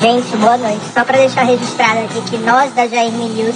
Gente, boa noite. Só para deixar registrado aqui que nós da Jair News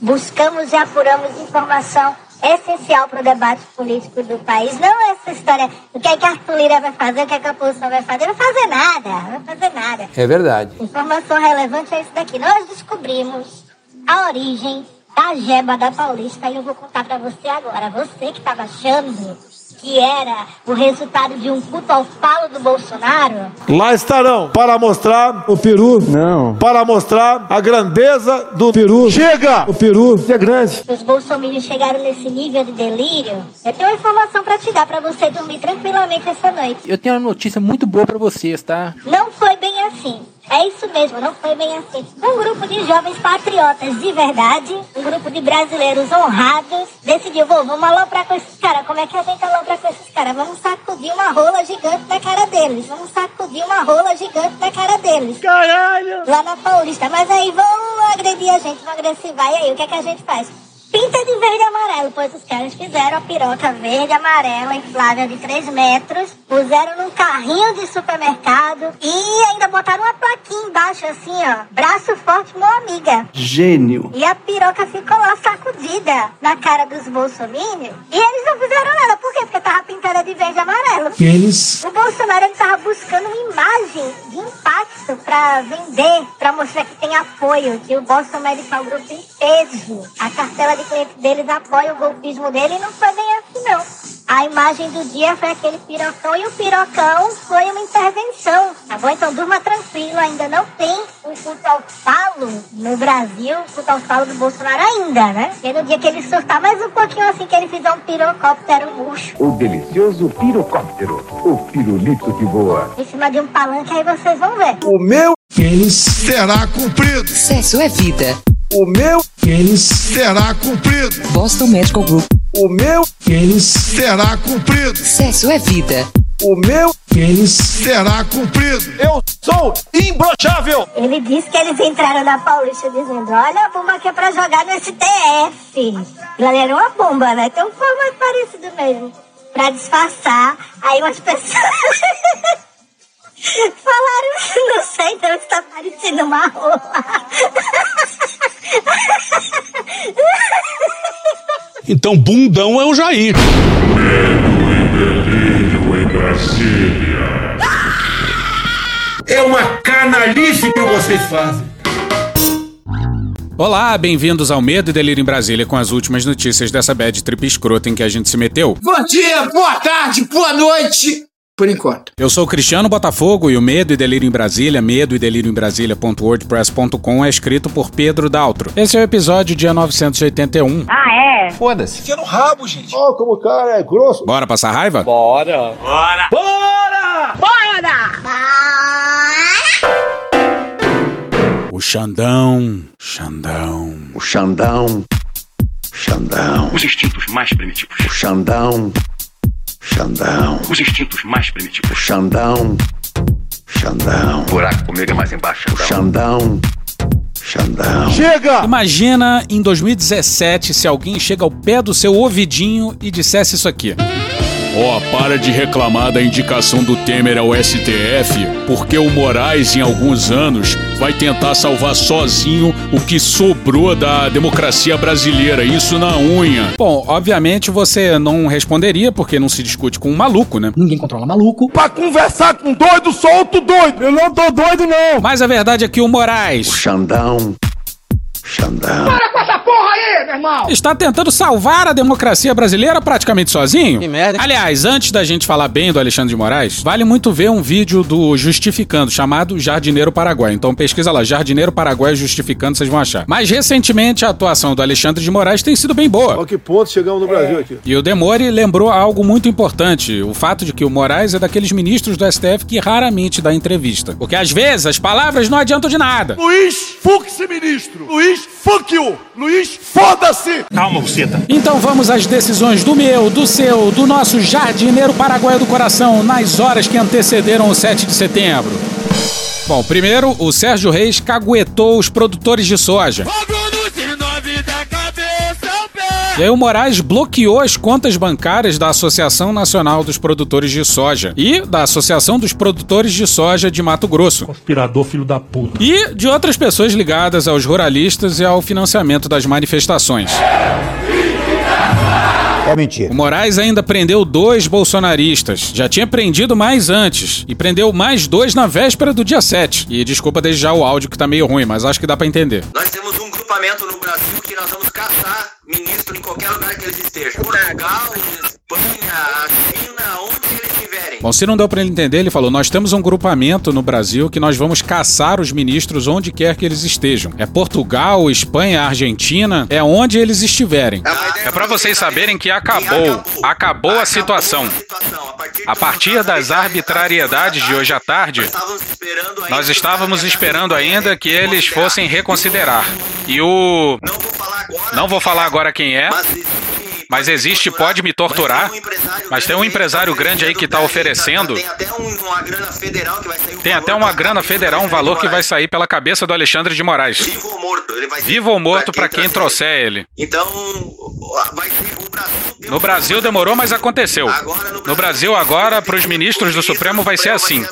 buscamos e apuramos informação essencial para o debate político do país. Não essa história o que, é que a Arthur Lira vai fazer, o que, é que a oposição vai fazer. Não vai fazer nada, não vai fazer nada. É verdade. Informação relevante é isso daqui. Nós descobrimos a origem da jeba da Paulista e eu vou contar para você agora. Você que estava achando que era o resultado de um culto ao falo do Bolsonaro? Lá estarão para mostrar o peru. Não. Para mostrar a grandeza do peru. Chega! O peru é grande. Os bolsominions chegaram nesse nível de delírio. Eu tenho uma informação para te dar para você dormir tranquilamente essa noite. Eu tenho uma notícia muito boa para vocês, tá? Não foi bem assim. É isso mesmo, não foi bem assim. Um grupo de jovens patriotas de verdade, um grupo de brasileiros honrados, decidiu, vou, vamos aloprar com esses caras. Como é que a gente alopra com esses caras? Vamos sacudir uma rola gigante na cara deles. Vamos sacudir uma rola gigante na cara deles. Caralho! Lá na Paulista. Mas aí vão agredir a gente, vão agressivar. E aí, o que é que a gente faz? Pinta de verde e amarelo, pois os caras fizeram a piroca verde e amarela inflável de 3 metros, puseram num carrinho de supermercado e ainda botaram uma plaquinha embaixo assim, ó. Braço forte, meu amiga. Gênio. E a piroca ficou lá sacudida na cara dos bolsominions. E eles não fizeram nada. Por quê? Porque tava pintada de verde e amarelo. Eles... O Bolsonaro ele tava buscando uma imagem de impacto pra vender, pra mostrar que tem apoio, que o Bolsonaro Medical Group tem peso. A cartela de cliente deles apoia o golpismo dele e não foi bem assim, não. A imagem do dia foi aquele pirocão e o pirocão foi uma intervenção, tá bom? Então durma tranquilo, ainda não tem um culto ao falo no Brasil, culto ao falo do Bolsonaro ainda, né? E no dia que ele surtar mais um pouquinho assim, que ele fizer um pirocóptero murcho. O delicioso pirocóptero, o pirulito que voa. Em cima de um palanque, aí vocês vão ver. O meu eles será cumprido. Sexo é vida. O meu eles será cumprido. Boston Medical Group. O meu eles será cumprido. Sexo é vida. O meu eles será cumprido. Eu sou imbrochável. Ele disse que eles entraram na Paulista dizendo: Olha a bomba que é pra jogar no STF. Ela era uma bomba, né? Então foi mais parecido mesmo. Pra disfarçar. Aí umas pessoas. Falaram, não sei, então está parecendo uma rola. Então, bundão é o Jair. É uma canalice que vocês fazem. Olá, bem-vindos ao Medo e Delírio em Brasília com as últimas notícias dessa bad trip escrota em que a gente se meteu. Bom dia, boa tarde, boa noite. Por enquanto. Eu sou o Cristiano Botafogo e o Medo e Delírio em Brasília, medo e delírio em Brasília.wordpress.com é escrito por Pedro Daltro. Esse é o episódio dia 981. Ah, é? Foda-se. Enfia no rabo, gente. Ó, oh, como o cara é grosso. Bora passar raiva? Bora. Bora! Bora! Bora! O Xandão, Xandão. O Xandão, Xandão, Os instintos mais primitivos. o Xandão, Xandão, Os instintos mais o primitivos. Xandão, Xandão, O buraco comigo é mais embaixo. o Xandão, Xandão. Chega! Imagina em 2017 se alguém chega ao pé do seu ouvidinho e dissesse isso aqui. Ó, para de reclamar da indicação do Temer ao STF, porque o Moraes, em alguns anos, vai tentar salvar sozinho o que sobrou da democracia brasileira, isso na unha. Bom, obviamente você não responderia, porque não se discute com um maluco, né? Ninguém controla maluco. Pra conversar com doido, sou outro doido. Eu não tô doido, não. Mas a verdade é que o O Moraes Xandão, Xandão, está tentando salvar a democracia brasileira praticamente sozinho. Que merda. Aliás, antes da gente falar bem do Alexandre de Moraes, vale muito ver um vídeo do Justificando, chamado Jardineiro Paraguai. Então pesquisa lá, Jardineiro Paraguai Justificando, vocês vão achar. Mas recentemente a atuação do Alexandre de Moraes tem sido bem boa. Olha que ponto chegamos no Brasil aqui. E o Demore lembrou algo muito importante: o fato de que o Moraes é daqueles ministros do STF que raramente dá entrevista. Porque às vezes as palavras não adiantam de nada. Luiz, fuck-se, ministro. Luiz, fuck you. Luiz, foda-se. Calma, buceta. Então vamos às decisões do meu, do seu, do nosso jardineiro paraguaio do coração nas horas que antecederam o 7 de setembro. Bom, primeiro, o Sérgio Reis caguetou os produtores de soja. E aí o Moraes bloqueou as contas bancárias da Associação Nacional dos Produtores de Soja e da Associação dos Produtores de Soja de Mato Grosso. Conspirador, filho da puta. E de outras pessoas ligadas aos ruralistas e ao financiamento das manifestações. É mentira. O Moraes ainda prendeu dois bolsonaristas. Já tinha prendido mais antes. E prendeu mais dois na véspera do dia 7. E desculpa desde já o áudio que tá meio ruim, mas acho que dá pra entender. Nós temos um grupamento no Brasil que nós vamos caçar ministro em qualquer lugar que eles estejam. Portugal, Espanha, China, onde eles estiverem. Bom, se não deu pra ele entender, ele falou: Nós temos um grupamento no Brasil que nós vamos caçar os ministros onde quer que eles estejam. É Portugal, Espanha, Argentina, é onde eles estiverem. É pra vocês saberem que acabou. Acabou a situação. A partir das arbitrariedades de hoje à tarde, nós estávamos esperando ainda que eles fossem reconsiderar. E o. Não vou falar agora quem é. Mas existe, pode me torturar. Mas tem um empresário grande aí que tá oferecendo. Tem até um- uma grana federal que vai sair. um Tem até valor uma grana federal, um valor que vai sair pela cabeça do Alexandre de Moraes. Vivo ou morto. Ele vai Vivo ou morto pra quem trouxer ele. Então, vai ser o Brasil. No Brasil demorou, mas aconteceu. No Brasil agora, pros ministros do Supremo vai ser assim.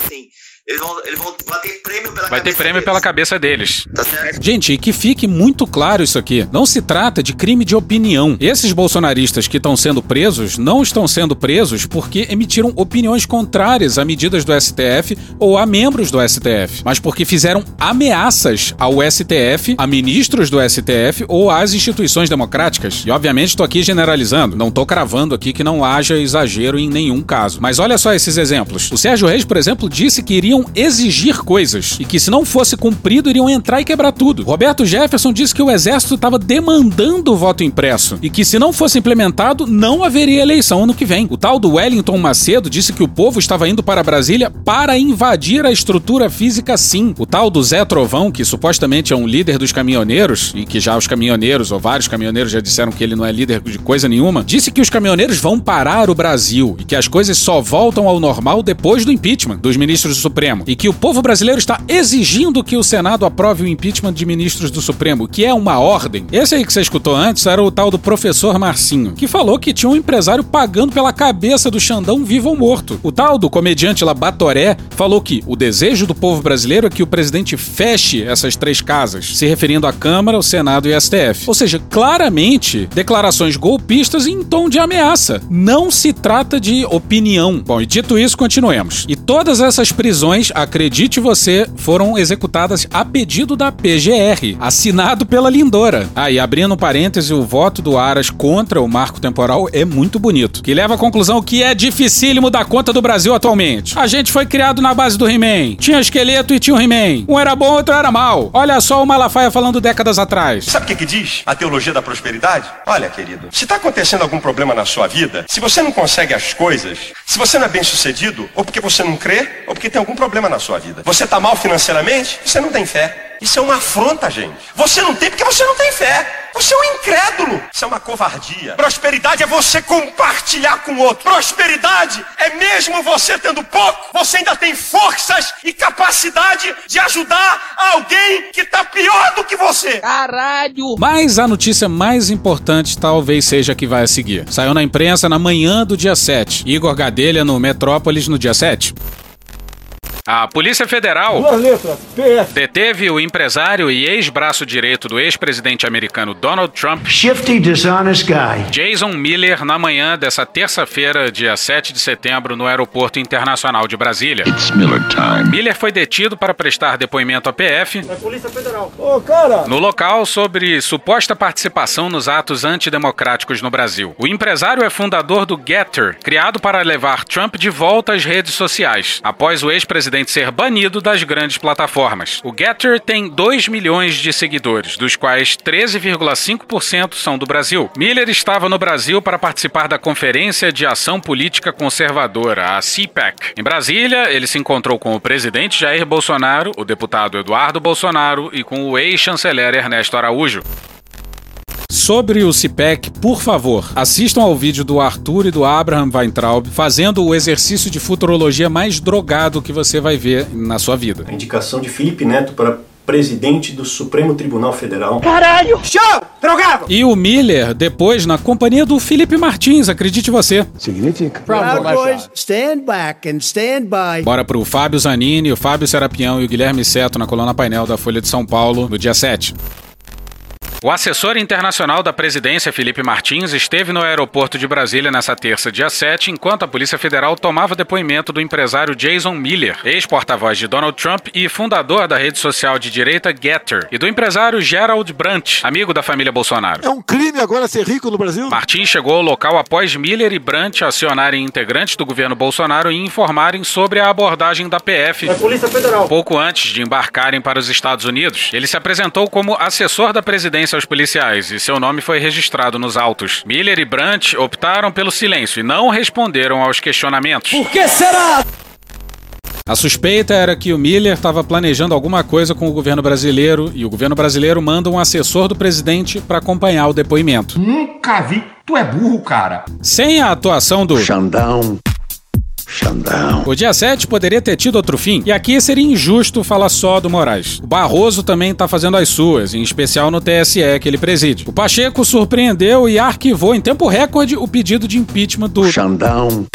Eles vão, eles vão bater prêmio pela Vai ter cabeça prêmio deles. pela cabeça deles. Tá certo? Gente, e que fique muito claro isso aqui. Não se trata de crime de opinião. Esses bolsonaristas que estão sendo presos não estão sendo presos porque emitiram opiniões contrárias a medidas do STF ou a membros do STF, mas porque fizeram ameaças ao STF, a ministros do STF ou às instituições democráticas. E obviamente estou aqui generalizando, não estou cravando aqui que não haja exagero em nenhum caso. Mas olha só esses exemplos. O Sérgio Reis, por exemplo, disse que iriam exigir coisas e que se não fosse cumprido iriam entrar e quebrar tudo. Roberto Jefferson disse que o exército estava demandando o voto impresso e que se não fosse implementado não haveria eleição ano que vem. O tal do Wellington Macedo disse que o povo estava indo para Brasília para invadir a estrutura física sim. O tal do Zé Trovão, que supostamente é um líder dos caminhoneiros e que já os caminhoneiros ou vários caminhoneiros já disseram que ele não é líder de coisa nenhuma, disse que os caminhoneiros vão parar o Brasil e que as coisas só voltam ao normal depois do impeachment dos ministros do Supremo e que o povo brasileiro está exigindo que o Senado aprove o impeachment de ministros do Supremo, que é uma ordem. Esse aí que você escutou antes era o tal do professor Marcinho, que falou que tinha um empresário pagando pela cabeça do Xandão vivo ou morto. O tal do comediante lá Batoré falou que o desejo do povo brasileiro é que o presidente feche essas três casas, se referindo à Câmara, o Senado e o STF. Ou seja, claramente declarações golpistas em tom de ameaça. Não se trata de opinião. Bom, e dito isso, continuemos. E todas essas prisões, acredite você, foram executadas a pedido da PGR, assinado pela Lindora. Ah, e abrindo parêntese, o voto do Aras contra o marco temporal é muito bonito, que leva à conclusão que é dificílimo dar conta do Brasil atualmente. A gente foi criado na base do He-Man. Tinha esqueleto e tinha o He-Man. Um era bom, outro era mal. Olha só o Malafaia falando décadas atrás. Sabe o que, que diz a teologia da prosperidade? Olha, querido, se está acontecendo algum problema na sua vida, se você não consegue as coisas, se você não é bem sucedido, ou porque você não crê, ou porque tem algum problema na sua vida. Você está mal financeiramente, você não tem fé. Isso é uma afronta, gente. Você não tem porque você não tem fé. Você é um incrédulo. Isso é uma covardia. Prosperidade é você compartilhar com o outro. Prosperidade é mesmo você tendo pouco, você ainda tem forças e capacidade de ajudar alguém que está pior do que você. Caralho! Mas a notícia mais importante talvez seja a que vai a seguir. Saiu na imprensa na manhã do dia 7. Igor Gadelha no Metrópolis no dia 7. A Polícia Federal letras, deteve o empresário e ex-braço direito do ex-presidente americano Donald Trump, Shifty, dishonest guy. Jason Miller, na manhã dessa terça-feira, dia 7 de setembro, no Aeroporto Internacional de Brasília. It's Miller time. Miller foi detido para prestar depoimento à PF Polícia Federal. Ô, cara. no local sobre suposta participação nos atos antidemocráticos no Brasil. O empresário é fundador do Getter, criado para levar Trump de volta às redes sociais, após o ex-presidente ser banido das grandes plataformas. O Getter tem 2 milhões de seguidores, dos quais 13,5% são do Brasil. Miller estava no Brasil para participar da Conferência de Ação Política Conservadora, a CPAC. Em Brasília, ele se encontrou com o presidente Jair Bolsonaro, o deputado Eduardo Bolsonaro e com o ex-chanceler Ernesto Araújo. Sobre o CIPEC, por favor, assistam ao vídeo do Arthur e do Abraham Weintraub fazendo o exercício de futurologia mais drogado que você vai ver na sua vida. A indicação de Felipe Neto para presidente do Supremo Tribunal Federal. Caralho! Show! Drogado! E o Miller, depois, na companhia do Felipe Martins, acredite você. Significa. Proud Boys, stand back and stand by. Bora pro Fábio Zanini, o Fábio Serapião e o Guilherme Seto na coluna painel da Folha de São Paulo, no dia 7. O assessor internacional da presidência, Felipe Martins, esteve no aeroporto de Brasília nessa terça, dia 7, enquanto a Polícia Federal tomava depoimento do empresário Jason Miller, ex-porta-voz de Donald Trump e fundador da rede social de direita Getter, e do empresário Gerald Brandt, amigo da família Bolsonaro. É um crime agora ser rico no Brasil? Martins chegou ao local após Miller e Brandt acionarem integrantes do governo Bolsonaro e informarem sobre a abordagem da PF. É Polícia Federal. Pouco antes de embarcarem para os Estados Unidos, ele se apresentou como assessor da presidência aos policiais e seu nome foi registrado nos autos. Miller e Brandt optaram pelo silêncio e não responderam aos questionamentos. Por que será? A suspeita era que o Miller estava planejando alguma coisa com o governo brasileiro e o governo brasileiro manda um assessor do presidente para acompanhar o depoimento. Nunca vi. Tu é burro, cara. Sem a atuação do Xandão. Xandão. O dia 7 poderia ter tido outro fim, e aqui seria injusto falar só do Moraes. O Barroso também tá fazendo as suas, em especial no TSE que ele preside. O Pacheco surpreendeu e arquivou em tempo recorde o pedido de impeachment do Xandão.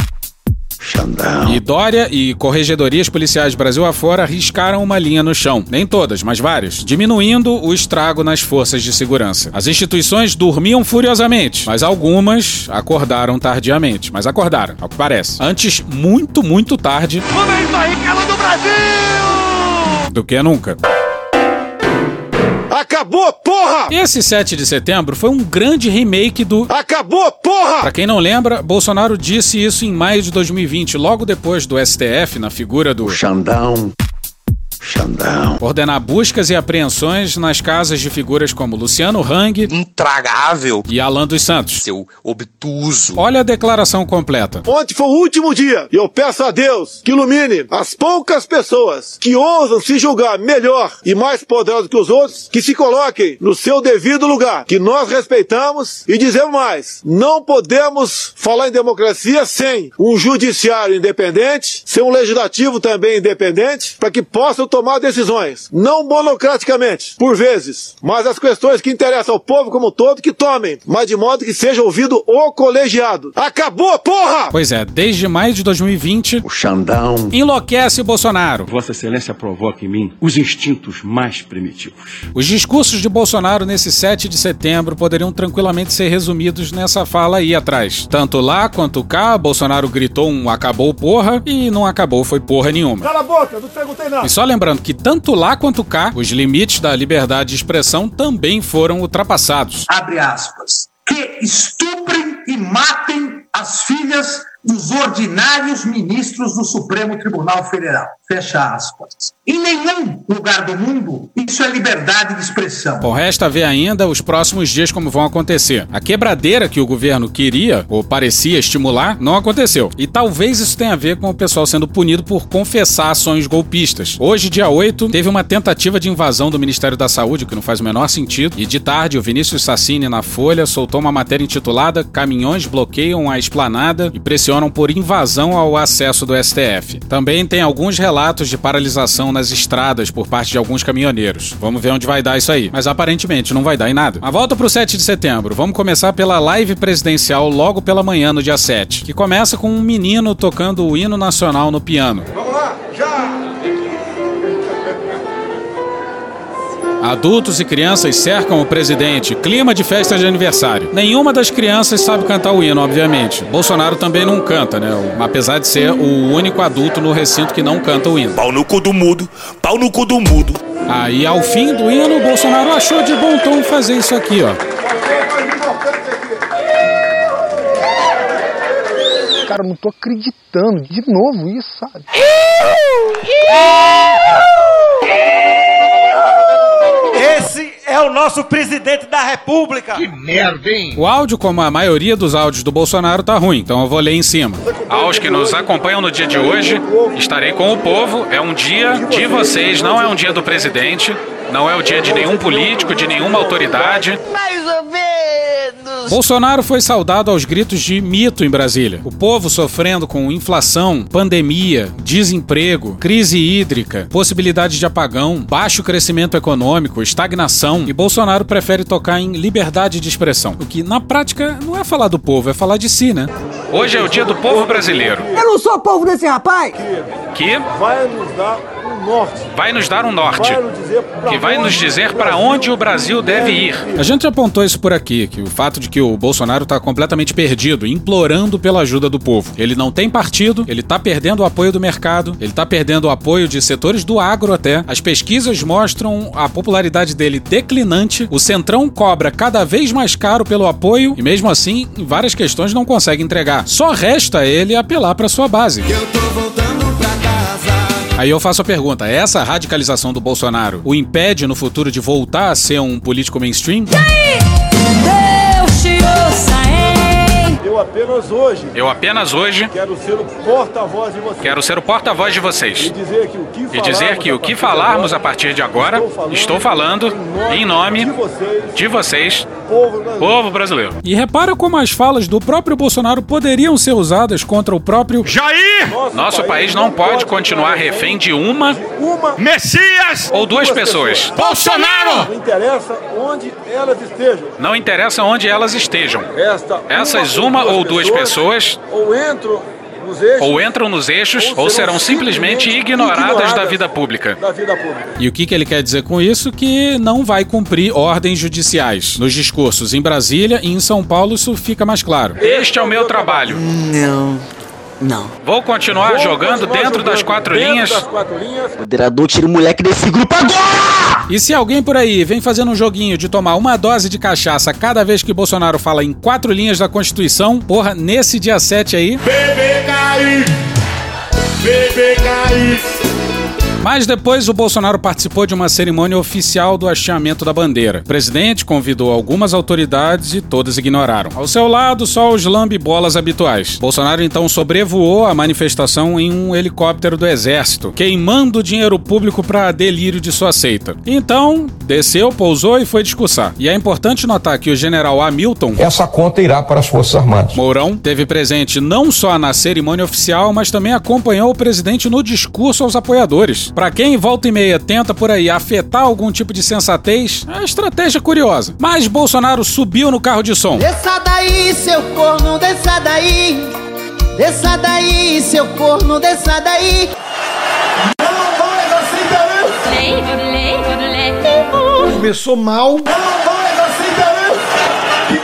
Xandão. E Dória e corregedorias policiais Brasil afora riscaram uma linha no chão. Nem todas, mas várias. Diminuindo o estrago nas forças de segurança. As instituições dormiam furiosamente, mas algumas acordaram tardiamente. Mas acordaram, ao que parece. Antes, muito, muito tarde. Momento Ricardo do Brasil! Do que nunca. Acabou, porra! Esse 7 de setembro foi um grande remake do. Acabou, porra! Pra quem não lembra, Bolsonaro disse isso em maio de 2020, logo depois do STF, na figura do. Xandão. Xandão. Ordenar buscas e apreensões nas casas de figuras como Luciano Hang. Intragável. E Alan dos Santos. Seu obtuso. Olha a declaração completa. Ontem foi o último dia e eu peço a Deus que ilumine as poucas pessoas que ousam se julgar melhor e mais poderosos que os outros, que se coloquem no seu devido lugar, que nós respeitamos e dizemos mais, não podemos falar em democracia sem um judiciário independente, sem um legislativo também independente, para que possam tomar decisões, não monocraticamente, por vezes, mas as questões que interessam ao povo como um todo que tomem, mas de modo que seja ouvido o colegiado. Acabou, porra! Pois é, desde maio de 2020, O Xandão. enlouquece Bolsonaro. Vossa Excelência provoca em mim os instintos mais primitivos. Os discursos de Bolsonaro nesse 7 de setembro poderiam tranquilamente ser resumidos nessa fala aí atrás. Tanto lá quanto cá, Bolsonaro gritou um acabou porra e não acabou foi porra nenhuma. Cala a boca, não perguntei nada. E só lembrando que tanto lá quanto cá, os limites da liberdade de expressão também foram ultrapassados. abre aspas, que estuprem e matem as filhas dos ordinários ministros do Supremo Tribunal Federal. Fecha aspas. Em nenhum lugar do mundo isso é liberdade de expressão. Bom, resta ver ainda os próximos dias como vão acontecer. A quebradeira que o governo queria, ou parecia estimular, não aconteceu. E talvez isso tenha a ver com o pessoal sendo punido por confessar ações golpistas. Hoje, dia 8, teve uma tentativa de invasão do Ministério da Saúde, que não faz o menor sentido. E de tarde, o Vinícius Sassini, na Folha, soltou uma matéria intitulada Caminhões bloqueiam a esplanada e pressionam por invasão ao acesso do STF. Também tem alguns relatos de paralisação nas estradas por parte de alguns caminhoneiros. Vamos ver onde vai dar isso aí. Mas aparentemente não vai dar em nada. Mas volta pro 7 de setembro. Vamos começar pela live presidencial logo pela manhã no dia 7, que começa com um menino tocando o hino nacional no piano. Vamos lá, já! Adultos e crianças cercam o presidente. Clima de festa de aniversário. Nenhuma das crianças sabe cantar o hino, obviamente. Bolsonaro também não canta, né? Apesar de ser o único adulto no recinto que não canta o hino. Pau no cu do mudo, pau no cu do mudo. Aí, ao fim do hino, o Bolsonaro achou de bom tom fazer isso aqui, ó. Cara, eu não tô acreditando de novo isso, sabe? O nosso presidente da república. Que merda, hein? O áudio, como a maioria dos áudios do Bolsonaro, tá ruim, então eu vou ler em cima. Aos que nos acompanham no dia de hoje, estarei com o povo. É um dia de vocês, não é um dia do presidente, não é o dia de nenhum político, de nenhuma autoridade. Mais ou menos. Bolsonaro foi saudado aos gritos de mito em Brasília. O povo sofrendo com inflação, pandemia, desemprego, crise hídrica, possibilidade de apagão, baixo crescimento econômico, estagnação, e Bolsonaro prefere tocar em liberdade de expressão. O que, na prática, não é falar do povo, é falar de si, né? Hoje é o dia do povo brasileiro. Eu não sou povo desse rapaz! Que vai nos dar. Vai nos dar um norte. Que vai nos dizer para onde o Brasil deve ir. A gente já apontou isso por aqui, que o fato de que o Bolsonaro tá completamente perdido, implorando pela ajuda do povo. Ele não tem partido, ele tá perdendo o apoio do mercado, ele tá perdendo o apoio de setores do agro até. As pesquisas mostram a popularidade dele declinante, o Centrão cobra cada vez mais caro pelo apoio e mesmo assim, em várias questões não consegue entregar. Só resta ele apelar para sua base. Aí eu faço a pergunta: essa radicalização do Bolsonaro o impede no futuro de voltar a ser um político mainstream? Deus te ouça? Eu apenas hoje Eu apenas hoje quero ser o porta-voz de vocês. quero ser o porta-voz de vocês E dizer que o que dizer que o que falarmos a partir de agora, estou falando em nome de vocês, povo brasileiro. E repara como as falas do próprio Bolsonaro poderiam ser usadas contra o próprio Jair! Nosso país não pode continuar refém de uma Messias! ou duas pessoas. Bolsonaro! Não interessa onde elas estejam. Não interessa onde elas estejam. Esta Essas uma ou duas pessoas ou entram nos eixos ou entram nos eixos ou serão simplesmente ignoradas da vida pública. da vida pública. E o que, que ele quer dizer com isso? Que não vai cumprir ordens judiciais. Nos discursos em Brasília e em São Paulo isso fica mais claro. Este é o meu trabalho. Não. Não. Vou continuar Vou jogando continuar dentro das jogando quatro dentro linhas. das quatro linhas. Moderador, tira o moleque desse grupo agora! E se alguém por aí vem fazendo um joguinho de tomar uma dose de cachaça cada vez que Bolsonaro fala em quatro linhas da Constituição, porra, nesse dia 7 aí, Bebê cair! Bebê cair! Mas depois o Bolsonaro participou de uma cerimônia oficial do hasteamento da bandeira. O presidente convidou algumas autoridades e todas ignoraram. Ao seu lado, só os lambibolas habituais. Bolsonaro então sobrevoou a manifestação em um helicóptero do exército, queimando dinheiro público para delírio de sua seita. Então, desceu, pousou e foi discursar. E é importante notar que o general Hamilton Essa conta irá para as Forças Armadas. Mourão teve presente não só na cerimônia oficial, mas também acompanhou o presidente no discurso aos apoiadores. Pra quem volta e meia tenta por aí afetar algum tipo de sensatez, é uma estratégia curiosa. Mas Bolsonaro subiu no carro de som. Desça daí, seu corno, desça daí. Desça daí, seu corno, desça daí. Não aceitaremos! Começou mal. Não mais aceitaremos que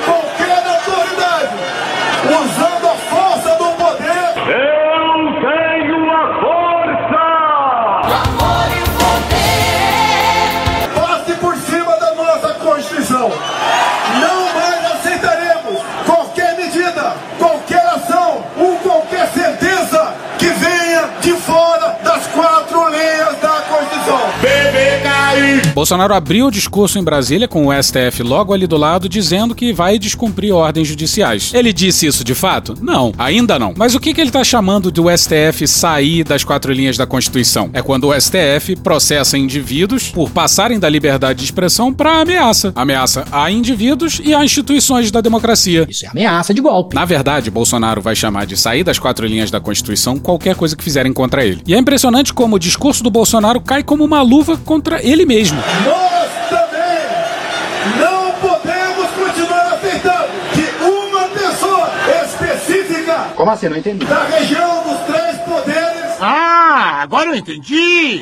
Bolsonaro abriu o discurso em Brasília com o STF logo ali do lado, dizendo que vai descumprir ordens judiciais. Ele disse isso de fato? Não, ainda não. Mas o que, que ele está chamando do STF sair das quatro linhas da Constituição? É quando o STF processa indivíduos por passarem da liberdade de expressão para ameaça. Ameaça a indivíduos e a instituições da democracia. Isso é ameaça de golpe. Na verdade, Bolsonaro vai chamar de sair das quatro linhas da Constituição qualquer coisa que fizerem contra ele. E é impressionante como o discurso do Bolsonaro cai como uma luva contra ele mesmo. Nós também não podemos continuar aceitando que uma pessoa específica Como assim? Não entendi. da região dos três poderes Ah, agora eu entendi!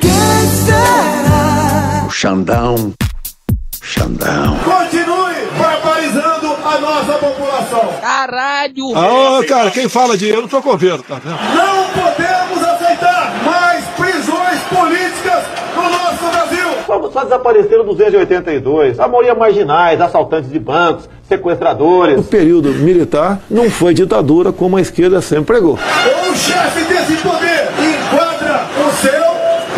O Xandão. Xandão. continue barbarizando a nossa população. Caralho! Ah, cara, quem fala de eu não tô com vendo, tá vendo? Não podemos Só, só desapareceram 282. A maioria marginais, assaltantes de bancos, sequestradores. O período militar não foi ditadura como a esquerda sempre pregou. Ou o chefe desse poder enquadra o seu,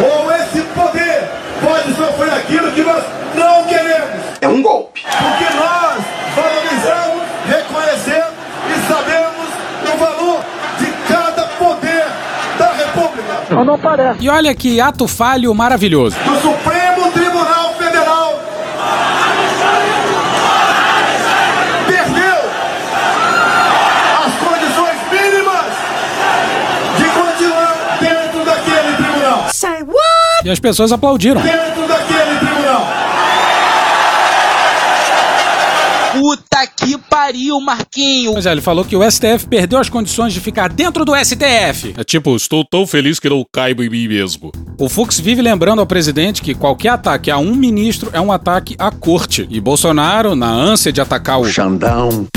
ou esse poder pode sofrer aquilo que nós não queremos. É um golpe. Porque nós valorizamos, reconhecemos e sabemos o valor de cada poder da República. Não parece. E olha que ato falho maravilhoso. Do Supremo Tribunal Federal perdeu E as pessoas aplaudiram. Dentro daquele tribunal. Puta que pariu, Marquinho. Pois é, ele falou que o STF perdeu as condições de ficar dentro do STF. É tipo, estou tão feliz que não caibo em mim mesmo. O Fux vive lembrando ao presidente que qualquer ataque a um ministro é um ataque à corte. E Bolsonaro, na ânsia de atacar o Xandão.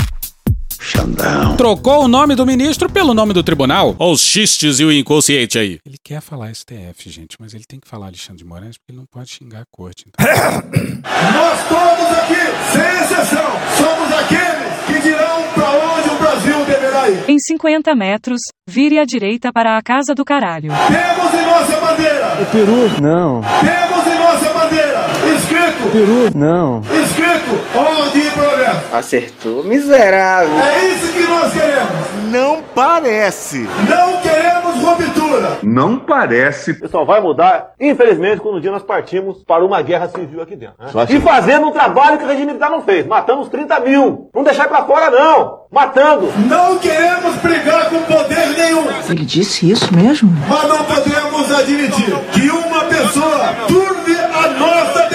Xandão. trocou o nome do ministro pelo nome do tribunal. Olha os xistes e o inconsciente aí. Ele quer falar STF, gente, mas ele tem que falar Alexandre de Moraes porque ele não pode xingar a corte. então. Nós todos aqui, sem exceção, somos aqueles que dirão pra onde o Brasil deverá ir. Em 50 metros, vire à direita para a casa do caralho. Temos em nossa bandeira, O Peru? Não. temos em nossa bandeira, escrito, Peru? Não. escrito, ordem e progresso. Acertou, miserável. É isso que nós queremos. Não parece. Não queremos ruptura. Não parece. Pessoal, vai mudar, infelizmente, quando um dia nós partimos para uma guerra civil aqui dentro. né? E fazendo um trabalho que o regime militar não fez. Matando os 30 mil. Não deixar pra fora, não. Matando. Não queremos brigar com poder nenhum. Ele disse isso mesmo? Mas não podemos admitir que uma pessoa turve a nossa.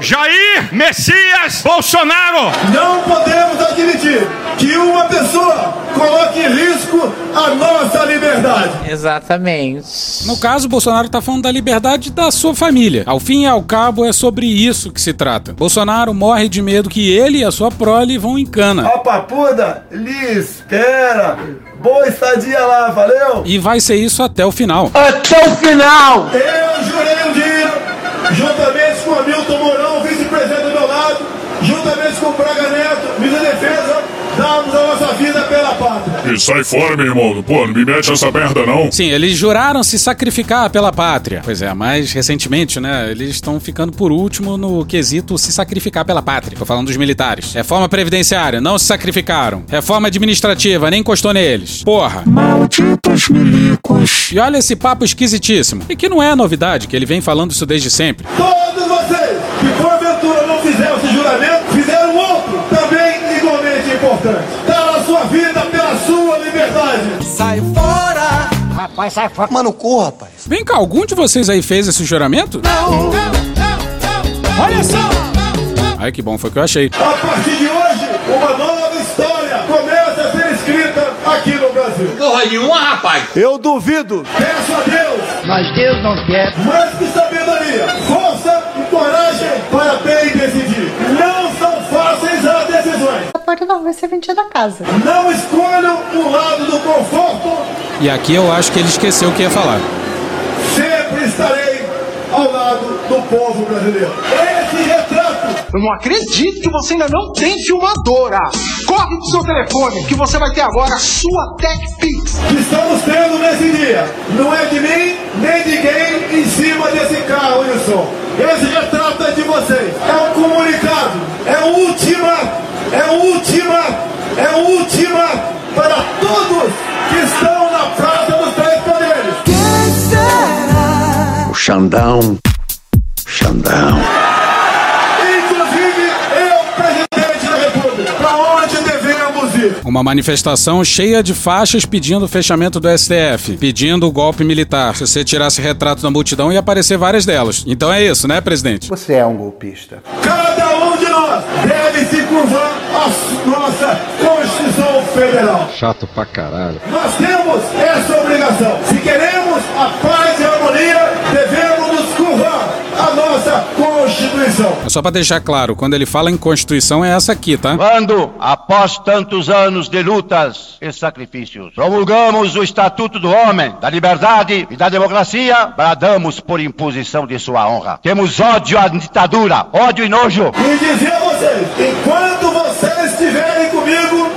Jair Messias Bolsonaro. Não podemos admitir que uma pessoa coloque em risco a nossa liberdade. Exatamente. No caso, Bolsonaro tá falando da liberdade da sua família. Ao fim e ao cabo, é sobre isso que se trata. Bolsonaro morre de medo que ele e a sua prole vão em cana. A papuda lhe espera. Boa estadia lá, valeu? E vai ser isso até o final. Até o final! Eu jurei um dia, juntamente com o Hamilton Mourão, vice-presidente do meu lado, juntamente com o Braga Neto, ministro da Defesa, darmos a nossa vida pela pátria. E sai fora, meu irmão. Pô, não me mete essa merda, não. Sim, eles juraram se sacrificar pela pátria. Pois é, mas recentemente, né, eles estão ficando por último no quesito se sacrificar pela pátria. Tô falando dos militares. Reforma previdenciária, não se sacrificaram. Reforma administrativa, nem encostou neles. Porra. Malditos milicos. E olha esse papo esquisitíssimo. E que não é novidade, que ele vem falando isso desde sempre. Todos vocês que porventura Sai fora! Rapaz, sai fora. Mano, corra, rapaz. Vem cá, algum de vocês aí fez esse juramento? Não! Olha só! Ai, que bom, foi o que eu achei. A partir de hoje, uma nova história começa a ser escrita aqui no Brasil. Porra nenhuma, rapaz. Eu duvido. Peço a Deus. Mas Deus não quer. Mais que sabedoria, força e coragem para bem decidir. Não porta não vai ser vendida a casa. Não escolham o lado do conforto. E aqui eu acho que ele esqueceu o que ia falar. Sempre estarei ao lado do povo brasileiro. Esse retrato. Eu não acredito que você ainda não tem filmadora. Corre do seu telefone, que você vai ter agora a sua TechPix. que estamos tendo nesse dia não é de mim nem de ninguém em cima desse carro som. Esse retrato é de vocês. É um comunicado, é um ultimato, é ultimato, é ultimato para todos que estão na Praça dos Três Poderes. O Xandão. Xandão. Inclusive, eu, presidente da República, para onde devemos ir? Uma manifestação cheia de faixas pedindo o fechamento do STF, pedindo o golpe militar. Se você tirasse retrato da multidão, ia aparecer várias delas. Então é isso, né, presidente? Você é um golpista. Cada um de nós deve se curvar à nossa Constituição Federal. Chato pra caralho. Nós temos essa obrigação. Se queremos a paz e a harmonia, devemos nos curvar à nossa Constituição. É só pra deixar claro, quando ele fala em Constituição, é essa aqui, tá? Quando, após tantos anos de lutas e sacrifícios, promulgamos o Estatuto do Homem, da Liberdade e da Democracia, bradamos por imposição de sua honra. Temos ódio à ditadura, ódio e nojo. E dizer a vocês: enquanto vocês estiverem comigo,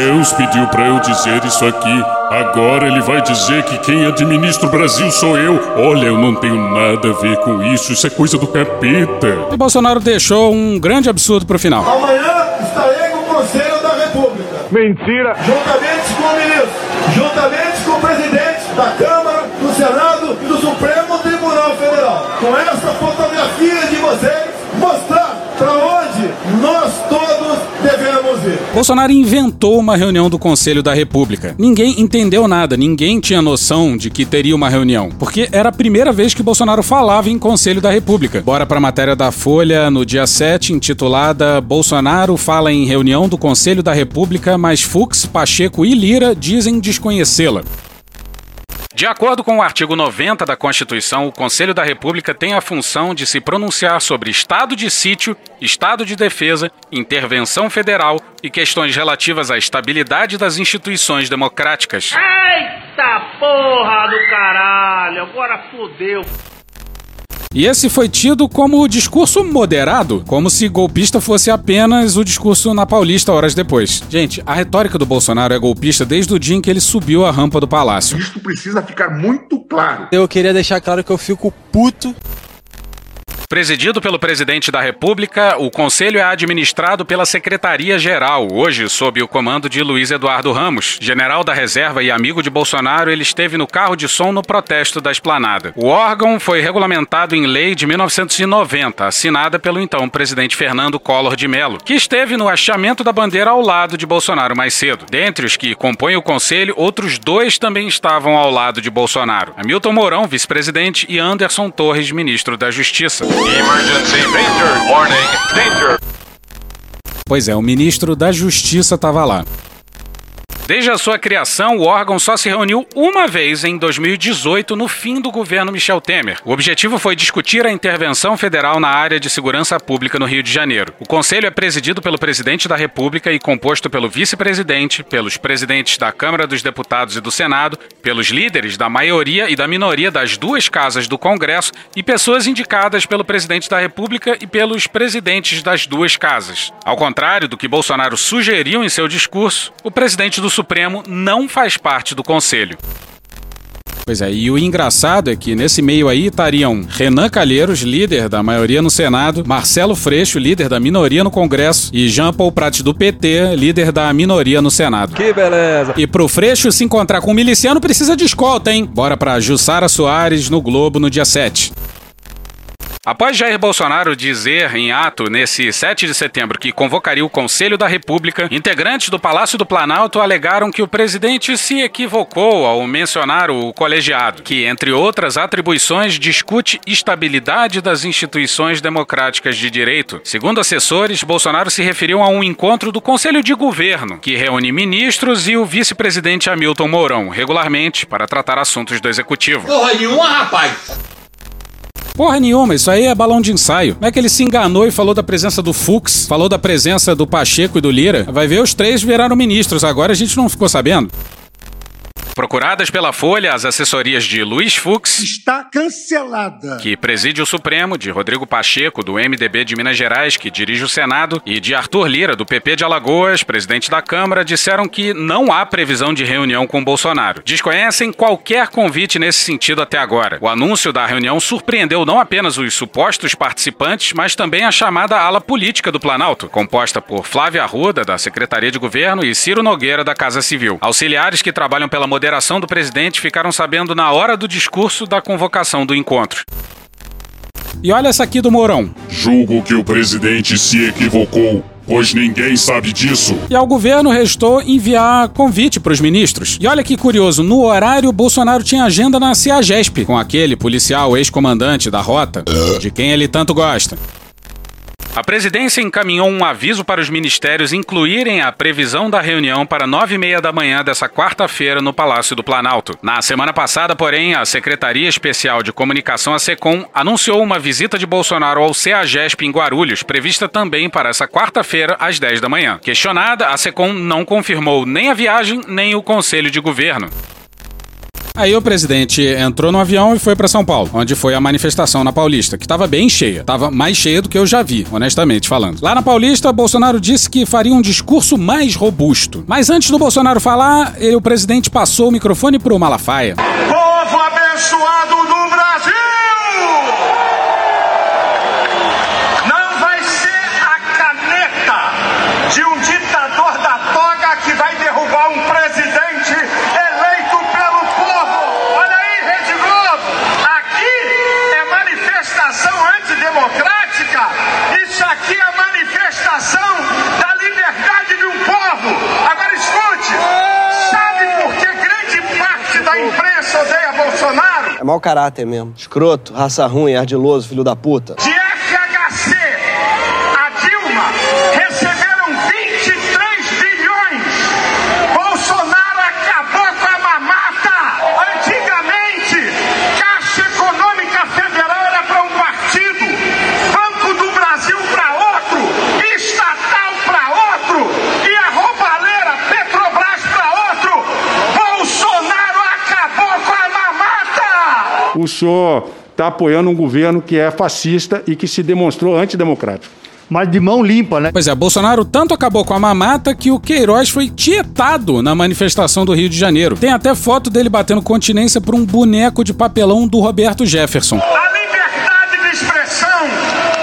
Deus pediu pra eu dizer isso aqui. Agora ele vai dizer que quem administra o Brasil sou eu. Olha, eu não tenho nada a ver com isso. Isso é coisa do capeta. E Bolsonaro deixou um grande absurdo pro final. Amanhã estarei com o Conselho da República. Mentira. Juntamente com o ministro, juntamente com o presidente da Câmara, do Senado e do Supremo Tribunal Federal. Com essa fotografia de vocês, mostrar para onde nós todos devemos ir. Bolsonaro inventou uma reunião do Conselho da República. Ninguém entendeu nada, ninguém tinha noção de que teria uma reunião, porque era a primeira vez que Bolsonaro falava em Conselho da República. Bora pra matéria da Folha no dia 7, intitulada Bolsonaro fala em reunião do Conselho da República, mas Fux, Pacheco e Lira dizem desconhecê-la. De acordo com o artigo 90 da Constituição, o Conselho da República tem a função de se pronunciar sobre estado de sítio, estado de defesa, intervenção federal e questões relativas à estabilidade das instituições democráticas. Eita porra do caralho, agora fodeu. E esse foi tido como discurso moderado, como se golpista fosse apenas o discurso na Paulista horas depois. Gente, a retórica do Bolsonaro é golpista desde o dia em que ele subiu a rampa do palácio. Isto precisa ficar muito claro. Eu queria deixar claro que eu fico puto Presidido pelo presidente da República, o conselho é administrado pela Secretaria-Geral, hoje sob o comando de Luiz Eduardo Ramos. General da Reserva e amigo de Bolsonaro, ele esteve no carro de som no protesto da esplanada. O órgão foi regulamentado em lei de 1990, assinada pelo então presidente Fernando Collor de Mello, que esteve no hasteamento da bandeira ao lado de Bolsonaro mais cedo. Dentre os que compõem o conselho, outros dois também estavam ao lado de Bolsonaro: Hamilton Mourão, vice-presidente, e Anderson Torres, ministro da Justiça. Emergency danger warning danger. Pois é, o ministro da Justiça estava lá. Desde a sua criação, o órgão só se reuniu uma vez em 2018, no fim do governo Michel Temer. O objetivo foi discutir a intervenção federal na área de segurança pública no Rio de Janeiro. O conselho é presidido pelo presidente da República e composto pelo vice-presidente, pelos presidentes da Câmara dos Deputados e do Senado, pelos líderes da maioria e da minoria das duas casas do Congresso e pessoas indicadas pelo presidente da República e pelos presidentes das duas casas. Ao contrário do que Bolsonaro sugeriu em seu discurso, o presidente do Supremo não faz parte do Conselho. Pois é, e o engraçado é que nesse meio aí estariam Renan Calheiros, líder da maioria no Senado, Marcelo Freixo, líder da minoria no Congresso, e Jean Paul Prat do PT, líder da minoria no Senado. Que beleza! E pro Freixo se encontrar com um miliciano precisa de escolta, hein? Bora pra Jussara Soares no Globo no dia 7. Após Jair Bolsonaro dizer em ato nesse 7 de setembro que convocaria o Conselho da República, integrantes do Palácio do Planalto alegaram que o presidente se equivocou ao mencionar o colegiado, que, entre outras atribuições, discute estabilidade das instituições democráticas de direito. Segundo assessores, Bolsonaro se referiu a um encontro do Conselho de Governo, que reúne ministros e o vice-presidente Hamilton Mourão, regularmente, para tratar assuntos do executivo. Porra nenhuma, rapaz. Porra nenhuma, isso aí é balão de ensaio. Como é que ele se enganou e falou da presença do Fux, falou da presença do Pacheco e do Lira? Vai ver, os três viraram ministros, agora a gente não ficou sabendo. Procuradas pela Folha, as assessorias de Luiz Fux, Está cancelada. que preside o Supremo, de Rodrigo Pacheco, do MDB de Minas Gerais, que dirige o Senado, e de Arthur Lira, do PP de Alagoas, presidente da Câmara, disseram que não há previsão de reunião com Bolsonaro. Desconhecem qualquer convite nesse sentido até agora. O anúncio da reunião surpreendeu não apenas os supostos participantes, mas também a chamada ala política do Planalto, composta por Flávia Arruda, da Secretaria de Governo, e Ciro Nogueira, da Casa Civil. Auxiliares que trabalham pela moderação do presidente ficaram sabendo na hora do discurso da convocação do encontro. E olha essa aqui do Mourão. Julgo que o presidente se equivocou, pois ninguém sabe disso. E ao governo restou enviar convite para os ministros. E olha que curioso, no horário, Bolsonaro tinha agenda na CEAGESP, com aquele policial ex-comandante da rota, de quem ele tanto gosta. A presidência encaminhou um aviso para os ministérios incluírem a previsão da reunião para nove e meia da manhã dessa quarta-feira no Palácio do Planalto. Na semana passada, porém, a Secretaria Especial de Comunicação, a SECOM, anunciou uma visita de Bolsonaro ao CEAGESP em Guarulhos, prevista também para essa quarta-feira, às 10 da manhã. Questionada, a SECOM não confirmou nem a viagem nem o conselho de governo. Aí o presidente entrou no avião e foi pra São Paulo, onde foi a manifestação na Paulista, que tava bem cheia. Tava mais cheia do que eu já vi, honestamente falando. Lá na Paulista, Bolsonaro disse que faria um discurso mais robusto. Mas antes do Bolsonaro falar, ele- o presidente passou o microfone pro Malafaia. Povo abençoado do Brasil! Não vai ser a caneta de um ditador da toga que vai derrubar um presidente eleito pelo povo. Olha aí, Rede Globo. Aqui é manifestação antidemocrática. Isso aqui é manifestação da liberdade de um povo. Agora escute. Sabe por que grande parte da imprensa odeia Bolsonaro? É mau caráter mesmo. Escroto, raça ruim, ardiloso, filho da puta. De FHC a Dilma receberam 23 bilhões. Bolsonaro acabou com a mamata. Antigamente, Caixa Econômica Federal era para um partido, Banco do Brasil para outro, estatal para outro e a roubalheira Petrobras para outro. Bolsonaro acabou com a mamata. O senhor está apoiando um governo que é fascista e que se demonstrou antidemocrático. Mas de mão limpa, né? Pois é, Bolsonaro tanto acabou com a mamata que o Queiroz foi tietado na manifestação do Rio de Janeiro. Tem até foto dele batendo continência por um boneco de papelão do Roberto Jefferson. A liberdade de expressão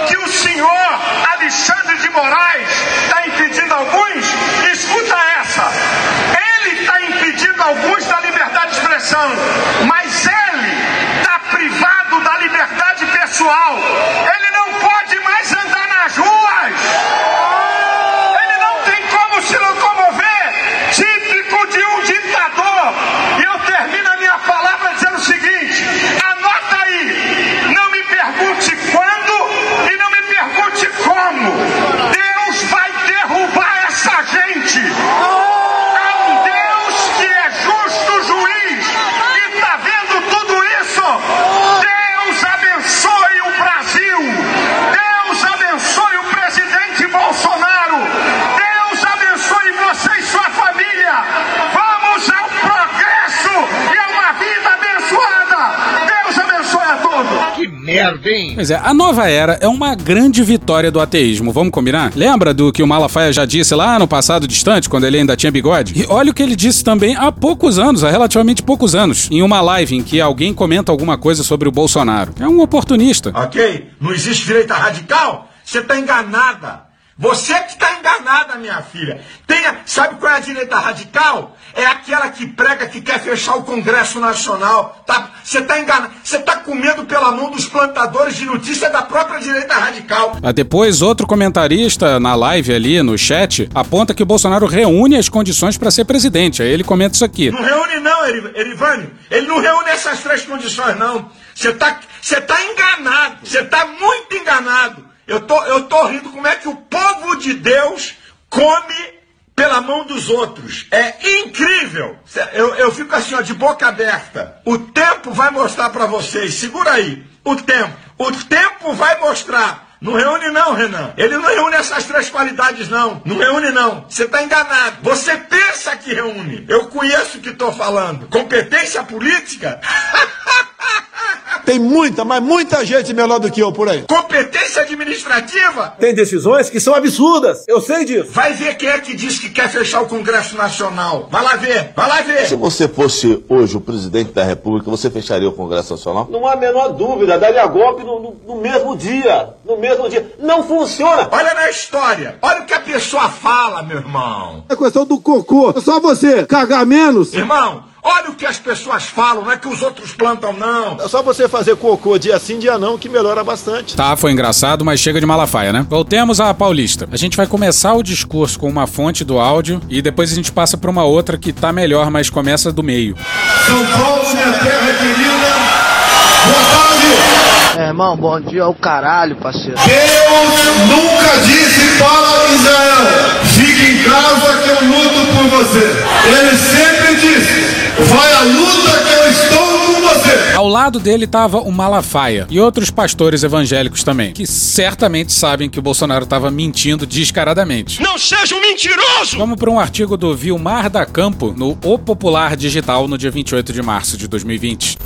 que o senhor Alexandre de Moraes está impedindo alguns, escuta essa. Ele está impedindo alguns da liberdade de expressão, mas ele está privado da liberdade pessoal. Ele não pode mais andar nas ruas. Ele não tem como se locomover, típico de um ditador. E eu termino a minha palavra dizendo o seguinte: anota aí, não me pergunte quando e não me pergunte como. Deus vai derrubar essa gente. Há um Deus que é justo juiz e está vendo tudo isso. Deus abençoe o Brasil. Deus abençoe o presidente Bolsonaro. Deus abençoe você e sua família. Vamos ao progresso e a uma vida abençoada. Deus abençoe a todos. Que merda, hein? Pois é, a nova era é uma grande vitória do ateísmo, vamos combinar? Lembra do que o Malafaia já disse lá no passado distante, quando ele ainda tinha bigode? E olha o que ele disse também há poucos anos, há relativamente poucos anos, em uma live em que alguém comenta alguma coisa sobre o Bolsonaro. É um oportunista. Ok? Não existe direita radical? Você está enganada. Você que está enganada, minha filha. Tenha, sabe qual é a direita radical? É aquela que prega que quer fechar o Congresso Nacional. Tá? Você está enganado. Você está comendo pela mão dos plantadores de notícia da própria direita radical. Ah, Depois, outro comentarista na live ali, no chat, aponta que o Bolsonaro reúne as condições para ser presidente. Aí ele comenta isso aqui. Não reúne não, Eri- Erivânio. Ele não reúne essas três condições, não. Você tá, você tá enganado. Você tá muito enganado. Eu tô, eu tô rindo como é que o povo de Deus come pela mão dos outros. É incrível. Eu, eu fico assim, ó, de boca aberta. O tempo vai mostrar pra vocês. Segura aí. O tempo. O tempo vai mostrar. Não reúne não, Renan. Ele não reúne essas três qualidades, não. Não reúne, não. Você está enganado. Você pensa que reúne. Eu conheço o que estou falando. Competência política? Tem muita, mas muita gente melhor do que eu por aí. Competência administrativa? Tem decisões que são absurdas. Eu sei disso. Vai ver quem é que diz que quer fechar o Congresso Nacional. Vai lá ver. Vai lá ver. Se você fosse hoje o presidente da República, você fecharia o Congresso Nacional? Não há a menor dúvida, daria golpe no, no- no mesmo dia. No mesmo dia. Não funciona. Olha na história. Olha o que a pessoa fala, meu irmão. É questão do cocô. É só você cagar menos. Irmão, olha o que as pessoas falam, não é que os outros plantam, não. É só você fazer cocô dia sim, dia não, que melhora bastante. Tá, foi engraçado, mas chega de Malafaia, né? Voltemos à Paulista. A gente vai começar o discurso com uma fonte do áudio e depois a gente passa pra uma outra que tá melhor, mas começa do meio. São Paulo, minha terra querida. É, irmão, bom dia ao caralho, parceiro. Deus nunca disse para Israel: fique em casa que eu luto por você. Ele sempre disse: vai à luta que eu estou com com você. Ao lado dele estava o Malafaia e outros pastores evangélicos também, que certamente sabem que o Bolsonaro estava mentindo descaradamente. Não seja um mentiroso! Vamos para um artigo do Vilmar da Campo no O Popular Digital no dia 28 de março de 2020.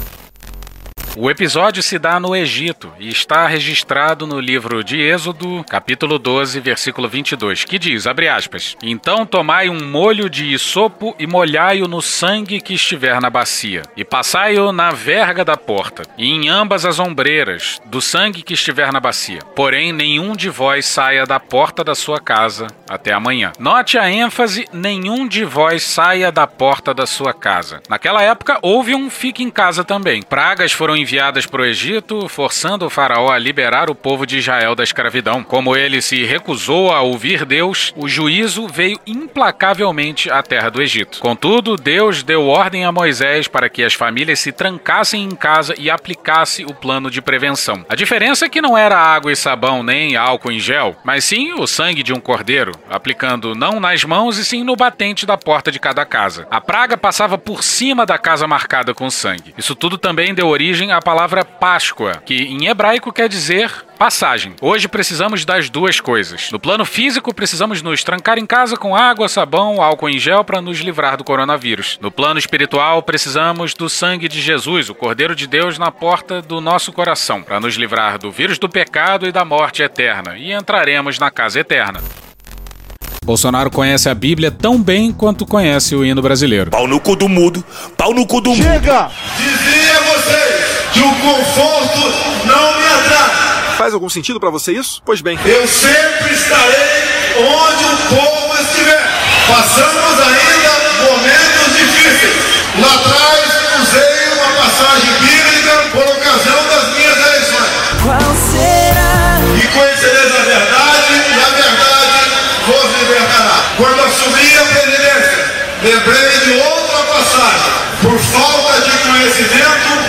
O episódio se dá no Egito e está registrado no livro de Êxodo, capítulo 12, versículo 22, que diz, abre aspas, Então tomai um molho de isopo e molhai-o no sangue que estiver na bacia, e passai-o na verga da porta, e em ambas as ombreiras do sangue que estiver na bacia. Porém, nenhum de vós saia da porta da sua casa até amanhã. Note a ênfase, nenhum de vós saia da porta da sua casa. Naquela época, houve um fique em casa também. Pragas foram enviadas para o Egito, forçando o faraó a liberar o povo de Israel da escravidão. Como ele se recusou a ouvir Deus, o juízo veio implacavelmente à terra do Egito. Contudo, Deus deu ordem a Moisés para que as famílias se trancassem em casa e aplicasse o plano de prevenção. A diferença é que não era água e sabão nem álcool em gel, mas sim o sangue de um cordeiro, aplicando não nas mãos e sim no batente da porta de cada casa. A praga passava por cima da casa marcada com sangue. Isso tudo também deu origem a palavra Páscoa, que em hebraico quer dizer passagem. Hoje precisamos das duas coisas. No plano físico, precisamos nos trancar em casa com água, sabão, álcool em gel para nos livrar do coronavírus. No plano espiritual, precisamos do sangue de Jesus, o Cordeiro de Deus, na porta do nosso coração, para nos livrar do vírus do pecado e da morte eterna, e entraremos na casa eterna. Bolsonaro conhece a Bíblia tão bem quanto conhece o hino brasileiro. Pau no cu do mudo, pau no cu do mudo. Chega! Que o conforto não me atrai. Faz algum sentido para você isso? Pois bem. Eu sempre estarei onde o povo estiver. Passamos ainda momentos difíceis. Lá atrás usei uma passagem bíblica por ocasião das minhas eleições. Qual será? E conhecereis a verdade, e a verdade vos libertará. Quando assumi a presidência, lembrei de outra passagem. Por falta de conhecimento,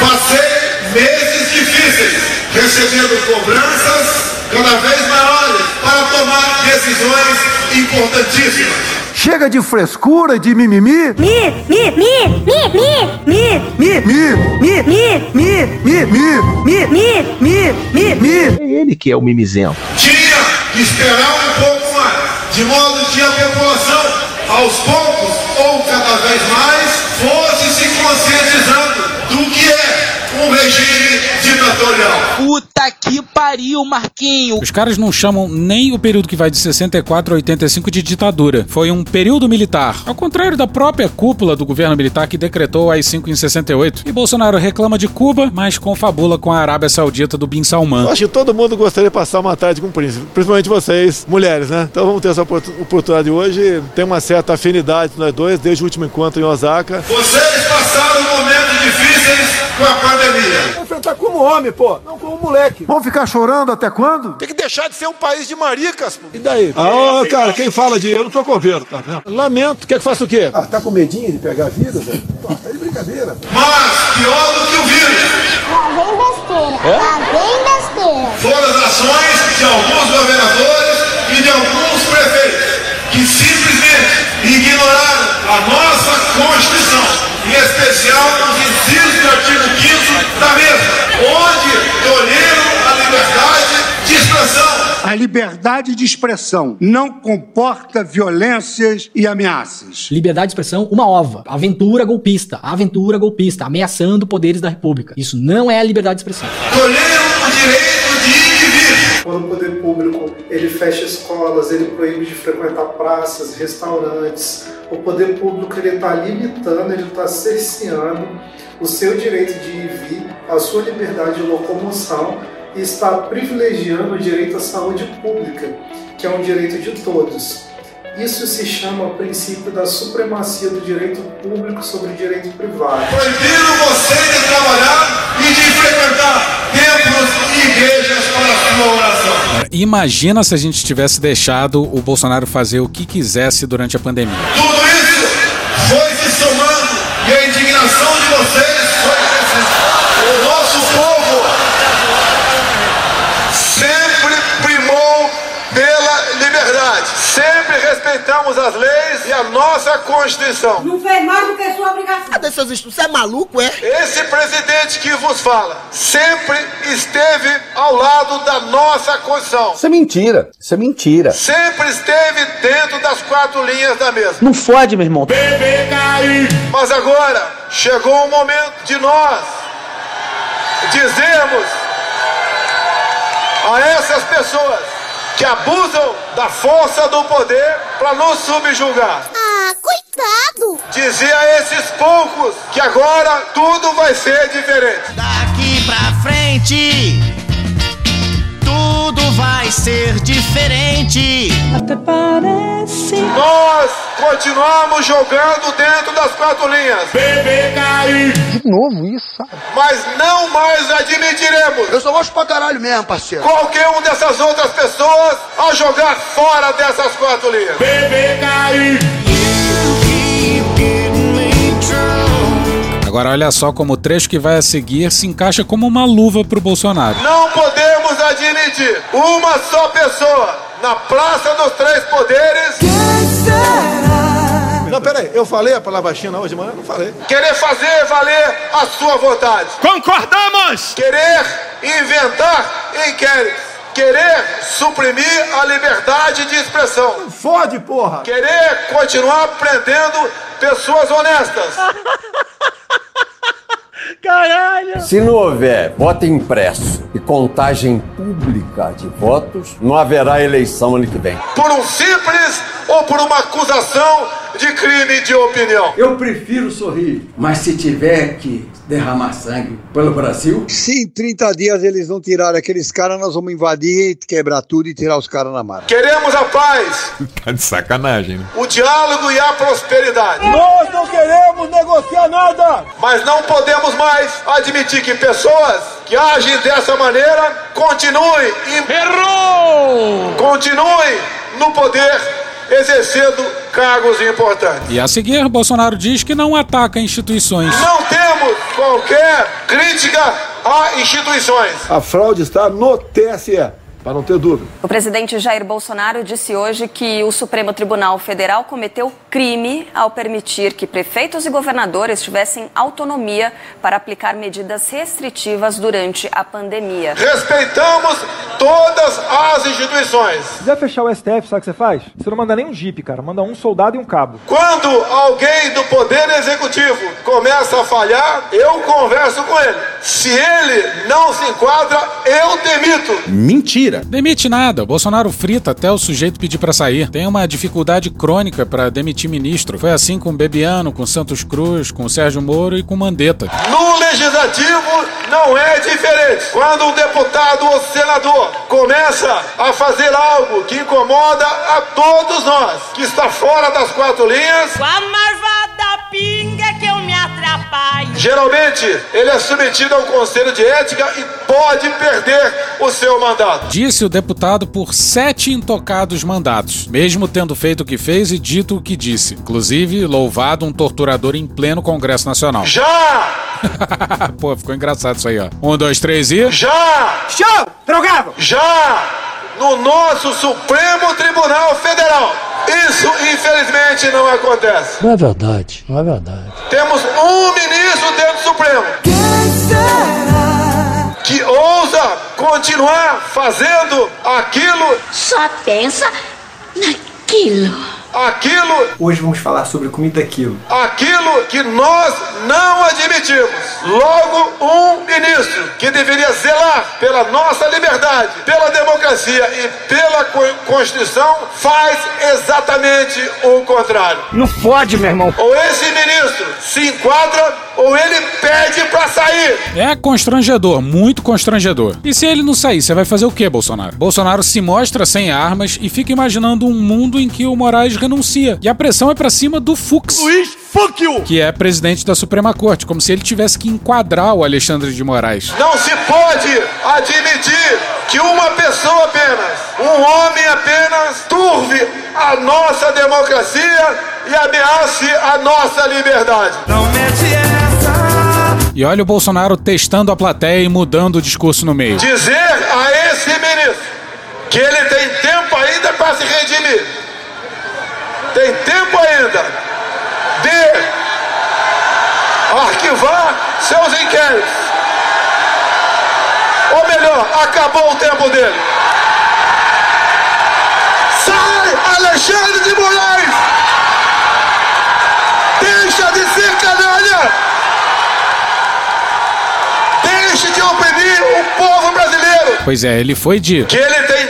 Passei meses difíceis, recebendo cobranças cada vez maiores para tomar decisões importantíssimas. Chega de frescura, de mimimi. Mi, mi, mi, mi, mi, mi, Mi, mi, mi, mi, mi, mi, mi, mi, mi, mi, mi. É ele que é o mimizento. Tinha que esperar um pouco mais, de modo que a população, aos poucos ou cada vez mais, fosse se conscientizando do que é um regime ditatorial. Puta que pariu, Marquinho. Os caras não chamam nem o período que vai de 64 a 85 de ditadura. Foi um período militar. Ao contrário da própria cúpula do governo militar que decretou as 5 em 68. E Bolsonaro reclama de Cuba, mas confabula com a Arábia Saudita do Bin Salman. Eu acho que todo mundo gostaria de passar uma tarde com o príncipe, principalmente vocês, mulheres, né? Então vamos ter essa oportunidade hoje. Tem uma certa afinidade nós dois, desde o último encontro em Osaka. Vocês passaram difíceis com a pandemia. Enfrentar como homem, pô, não como moleque. Vão ficar chorando até quando? Tem que deixar de ser um país de maricas, pô. E daí? Ah, ô, cara, quem fala de eu não sou governo, tá vendo? Lamento. Quer que faça o quê? Ah, tá com medinho de pegar a vida, velho? Pô, tá de brincadeira. Pô. Mas, pior do que o vírus. Lá vem besteira. Lá vem besteira. Foram as ações de alguns governadores e de alguns prefeitos que simplesmente ignoraram a nossa Constituição, em especial os incisos do artigo 5 da mesma, onde tolheram a liberdade de expressão. A liberdade de expressão não comporta violências e ameaças. Liberdade de expressão, uma ova. Aventura golpista. Aventura golpista. Ameaçando poderes da República. Isso não é a liberdade de expressão. Tolheram o direito de vir. Quando o poder público ele fecha escolas, ele proíbe de frequentar praças, restaurantes, o poder público ele está limitando, ele está cerceando o seu direito de ir e vir, a sua liberdade de locomoção e está privilegiando o direito à saúde pública, que é um direito de todos. Isso se chama princípio da supremacia do direito público sobre o direito privado. Proibiram você de trabalhar e de frequentar templos e igrejas Imagina se a gente tivesse deixado o Bolsonaro fazer o que quisesse durante a pandemia. Tudo isso foi se somando e a indignação de vocês foi crescendo. O nosso povo sempre primou pela liberdade, sempre Sempre respeitamos as leis e a nossa Constituição. Não fez mais do que sua obrigação. Cadê seus estudos? Você é maluco, é? Esse presidente que vos fala sempre esteve ao lado da nossa Constituição. Isso é mentira. Isso é mentira. Sempre esteve dentro das quatro linhas da mesa. Não fode, meu irmão. Mas agora chegou o momento de nós dizermos a essas pessoas que abusam da força do poder para nos subjugar. Ah, coitado! Dizer a esses poucos que agora tudo vai ser diferente. Daqui pra frente, vai ser diferente. Até parece. Nós continuamos jogando dentro das quatro linhas. De novo isso, sabe? Mas não mais admitiremos Eu só gosto pra caralho mesmo, parceiro. qualquer um dessas outras pessoas a jogar fora dessas quatro linhas. Agora olha só como o trecho que vai a seguir se encaixa como uma luva pro Bolsonaro. Não podemos admitir uma só pessoa na Praça dos Três Poderes Não, peraí, eu falei a palavra China hoje de manhã? Não falei. querer fazer valer a sua vontade. Concordamos! Querer inventar inquéritos. Querer suprimir a liberdade de expressão. Fode, porra! Querer continuar prendendo pessoas honestas. Caralho! Se não houver voto impresso e contagem pública de votos, não haverá eleição ano que vem. Por um simples ou por uma acusação de crime de opinião. Eu prefiro sorrir, mas se tiver que derramar sangue pelo Brasil, Se em 30 dias eles não tirarem aqueles caras, nós vamos invadir, quebrar tudo e tirar os caras na mata. Queremos a paz, Tá de sacanagem, né? o diálogo e a prosperidade. Nós não queremos negociar nada! Mas não podemos mais admitir que pessoas que agem dessa maneira continuem em... Errou! continuem no poder exercendo cargos importantes. E a seguir, Bolsonaro diz que não ataca instituições. Não temos qualquer crítica a instituições. A fraude está no TSE, para não ter dúvida. O presidente Jair Bolsonaro disse hoje que o Supremo Tribunal Federal cometeu crime ao permitir que prefeitos e governadores tivessem autonomia para aplicar medidas restritivas durante a pandemia. Respeitamos todas as instituições. Se quiser fechar o STF, sabe o que você faz? Você não manda nem um jipe, cara. Manda um soldado e um cabo. Quando alguém do Poder Executivo começa a falhar, eu converso com ele. Se ele não se enquadra, eu demito. Mentira! Demite nada. Bolsonaro frita até o sujeito pedir pra sair. Tem uma dificuldade crônica pra demitir ministro. Foi assim com Bebiano, com Santos Cruz, com Sérgio Moro e com Mandetta. No Legislativo não é diferente. Quando um deputado ou senador começa a fazer algo que incomoda a todos nós, que está fora das quatro linhas, Com geralmente ele é submetido ao Conselho de Ética e pode perder o seu mandato. Disse o deputado por sete intocados mandatos, mesmo tendo feito o que fez e dito o que disse. Inclusive, louvado um torturador em pleno Congresso Nacional. Já! Pô, ficou engraçado isso aí, ó. Um, dois, três e. Já! Show! Drogado! Já! No nosso Supremo Tribunal Federal. Isso, infelizmente, não acontece. não é verdade, não é verdade. Temos um ministro dentro do Supremo que ousa continuar fazendo aquilo, Só pensa naquilo. Aquilo, Hoje vamos falar sobre comida quilo. aquilo que nós não admitimos. Logo, um ministro que deveria zelar pela nossa liberdade, pela democracia e pela co- Constituição faz exatamente o contrário. Não fode, meu irmão. Ou esse ministro se enquadra ou ele pede pra sair. É constrangedor, muito constrangedor. E se ele não sair, você vai fazer o quê, Bolsonaro? Bolsonaro se mostra sem armas e fica imaginando um mundo em que o Moraes renuncia. E a pressão é pra cima do Fux. Luiz! Que é presidente da Suprema Corte, como se ele tivesse que enquadrar o Alexandre de Moraes. Não se pode admitir que uma pessoa apenas, um homem apenas, turve a nossa democracia e ameace a nossa liberdade. Não mete essa. E olha o Bolsonaro testando a plateia e mudando o discurso no meio. Dizer a esse ministro que ele tem tempo ainda para se redimir. Tem tempo ainda de arquivar seus inquéritos. Ou melhor, acabou o tempo dele. Sai, Alexandre de Moraes! Deixa de ser canalha! Deixe de oprimir o povo brasileiro! Pois é, ele foi de. Que ele tem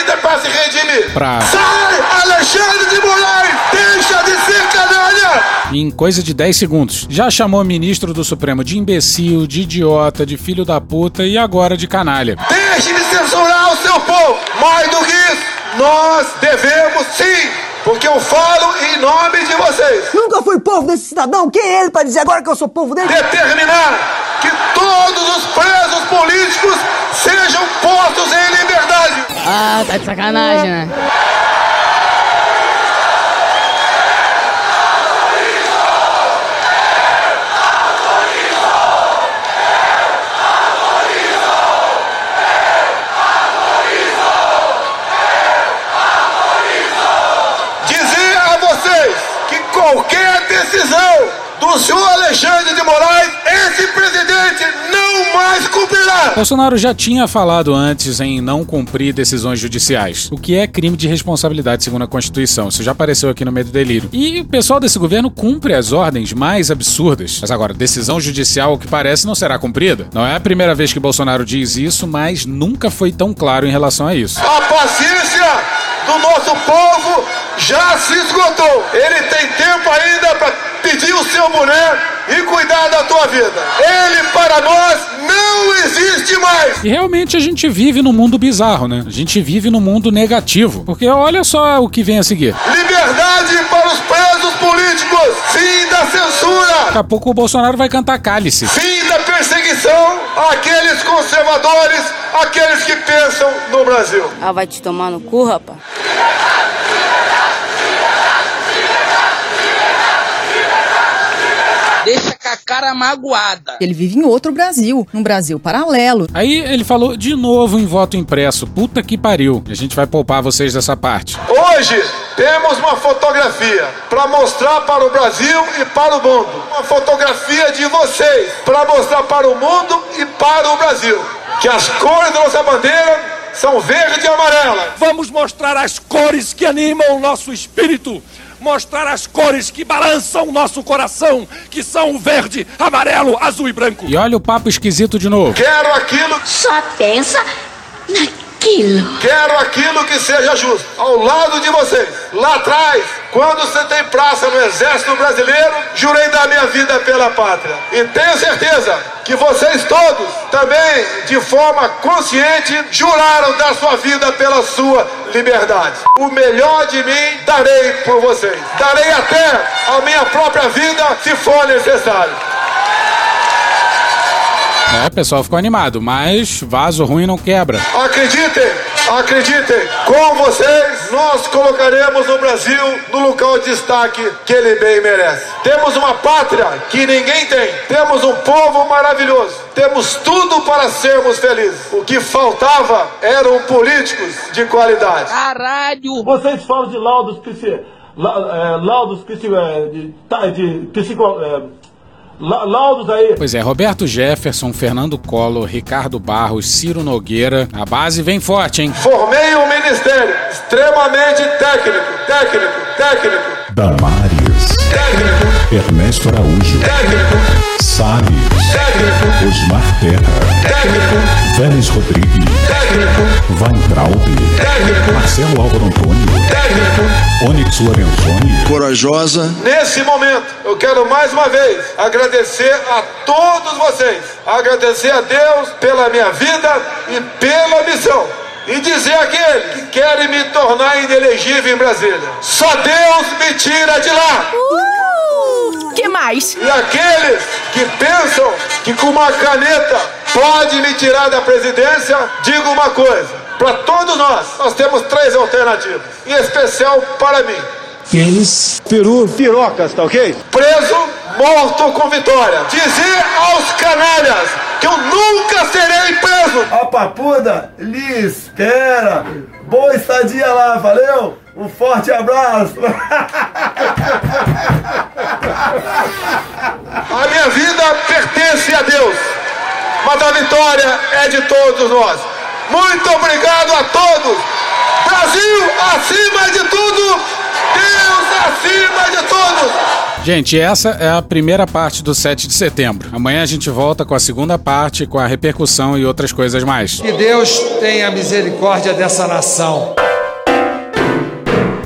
ainda para se redimir. Pra. Sai, Alexandre de Moraes! Deixa de ser canalha! Em coisa de 10 segundos. Já chamou ministro do Supremo de imbecil, de idiota, de filho da puta e agora de canalha. Deixe de censurar o seu povo! Mais do que isso, nós devemos sim porque eu falo em nome de vocês. Nunca fui povo desse cidadão. Quem é ele para dizer agora que eu sou povo dele? Determinar todos os presos políticos sejam postos em liberdade. Ah, tá de sacanagem, né? Dizer a vocês que qualquer decisão do senhor Alexandre de Moraes, esse presidente cumprirá. Bolsonaro já tinha falado antes em não cumprir decisões judiciais, o que é crime de responsabilidade segundo a Constituição. Isso já apareceu aqui no meio do delírio. E o pessoal desse governo cumpre as ordens mais absurdas. Mas agora, decisão judicial, o que parece, não será cumprida. Não é a primeira vez que Bolsonaro diz isso, mas nunca foi tão claro em relação a isso. A paciência do nosso povo já se esgotou. Ele tem tempo ainda para pedir o seu boné e cuidar da tua vida. Ele para nós não existe mais. E realmente a gente vive num mundo bizarro, né? A gente vive num mundo negativo. Porque olha só o que vem a seguir. Liberdade para os presos políticos. Fim da censura. Daqui a pouco o Bolsonaro vai cantar cálice. Fim da perseguição àqueles conservadores, aqueles que pensam no Brasil. Ah, vai te tomar no cu, rapaz. Cara magoada. Ele vive em outro Brasil, num Brasil paralelo. Aí ele falou de novo em voto impresso. Puta que pariu. A gente vai poupar vocês dessa parte. Hoje temos uma fotografia para mostrar para o Brasil e para o mundo. Uma fotografia de vocês para mostrar para o mundo e para o Brasil que as cores da nossa bandeira são verde e amarela. Vamos mostrar as cores que animam o nosso espírito. Mostrar as cores que balançam o nosso coração, que são o verde, amarelo, azul e branco. E olha o papo esquisito de novo. Quero aquilo. Só pensa naquilo. Quero aquilo que seja justo. Ao lado de vocês. Lá atrás, quando você tem praça no Exército Brasileiro, jurei dar minha vida pela pátria. E tenho certeza que vocês todos, também de forma consciente, juraram dar sua vida pela sua liberdade. O melhor de mim darei por vocês. Darei até a minha própria vida se for necessário. É, o pessoal ficou animado, mas vaso ruim não quebra. Acreditem, acreditem, com vocês nós colocaremos o Brasil no local de destaque que ele bem merece. Temos uma pátria que ninguém tem, temos um povo maravilhoso, temos tudo para sermos felizes. O que faltava eram políticos de qualidade. Caralho! Vocês falam de laudos psi, la, é, laudos psi, é, de, tá, de psico, é, La- laudos aí. Pois é, Roberto Jefferson, Fernando Collor, Ricardo Barros, Ciro Nogueira. A base vem forte, hein? Formei um ministério extremamente técnico, técnico, técnico, Damares, técnico, Ernesto Araújo, técnico, Salles, técnico, Osmar Terra, técnico, Vélez Rodrigues, técnico, Weintraub, técnico, Marcelo Álvaro Antônio, técnico. Onyx Lorenzoni, Corajosa. Nesse momento, eu quero mais uma vez agradecer a todos vocês, agradecer a Deus pela minha vida e pela missão. E dizer àqueles que querem me tornar inelegível em Brasília: só Deus me tira de lá. Uh, que mais? E aqueles que pensam que com uma caneta pode me tirar da presidência, digo uma coisa: para todos nós, nós temos três alternativas, em especial para mim. Pênis, peru, pirocas, tá ok? preso, morto com vitória. Dizer aos canalhas: que eu nunca serei preso! A papuda lhe espera. Boa estadia lá, valeu? Um forte abraço. A minha vida pertence a Deus, mas a vitória é de todos nós. Muito obrigado a todos. Brasil acima de tudo, Deus acima de todos. Gente, essa é a primeira parte do 7 de setembro. Amanhã a gente volta com a segunda parte, com a repercussão e outras coisas mais. Que Deus tenha misericórdia dessa nação.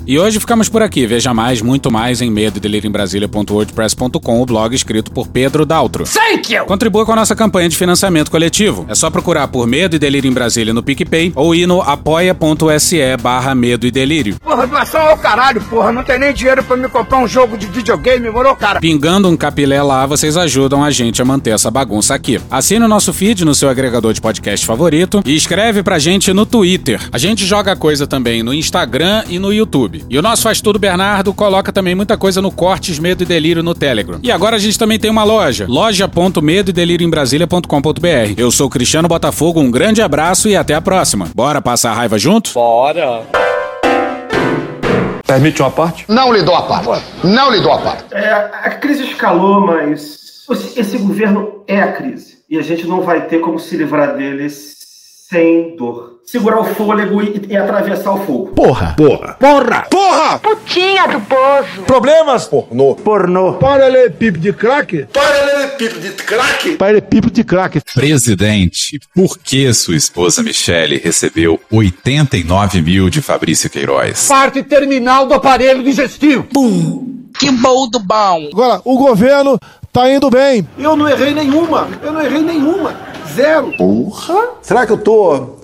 E hoje ficamos por aqui. Veja mais, muito mais em medo em Brasília.wordpress.com, o blog escrito por Pedro Daltro. Thank you! Contribua com a nossa campanha de financiamento coletivo. É só procurar por Medo e Delírio em Brasília no PicPay ou ir no apoia.se barra Medo e Delírio. Porra, doação ao caralho, porra. Não tem nem dinheiro pra me comprar um jogo de videogame, moro, cara? Pingando um capilé lá, vocês ajudam a gente a manter essa bagunça aqui. Assine o nosso feed no seu agregador de podcast favorito e escreve pra gente no Twitter. A gente joga coisa também no Instagram e no YouTube. E o nosso Faz Tudo Bernardo coloca também muita coisa no Cortes Medo e Delírio no Telegram. E agora a gente também tem uma loja, loja.medo e delírio em Brasília.com.br. Eu sou Cristiano Botafogo, um grande abraço e até a próxima. Bora passar a raiva junto? Bora! Permite uma parte? Não lhe dou a parte. Não lhe dou a parte. É, a crise escalou, mas esse governo é a crise. E a gente não vai ter como se livrar dele sem dor. Segurar o fôlego e, e atravessar o fogo. Porra! Porra! Porra! Porra! Putinha do poço. Problemas? Pornô. Pornô. Paralelepípedo de crack? Paralelepípedo de crack? Paralelepípedo de crack. Presidente, por que sua esposa Michele recebeu 89 mil de Fabrício Queiroz? Parte terminal do aparelho digestivo. Pum! Que bom do bom! Agora, o governo tá indo bem. Eu não errei nenhuma. Eu não errei nenhuma. Zero. Porra! Será que eu tô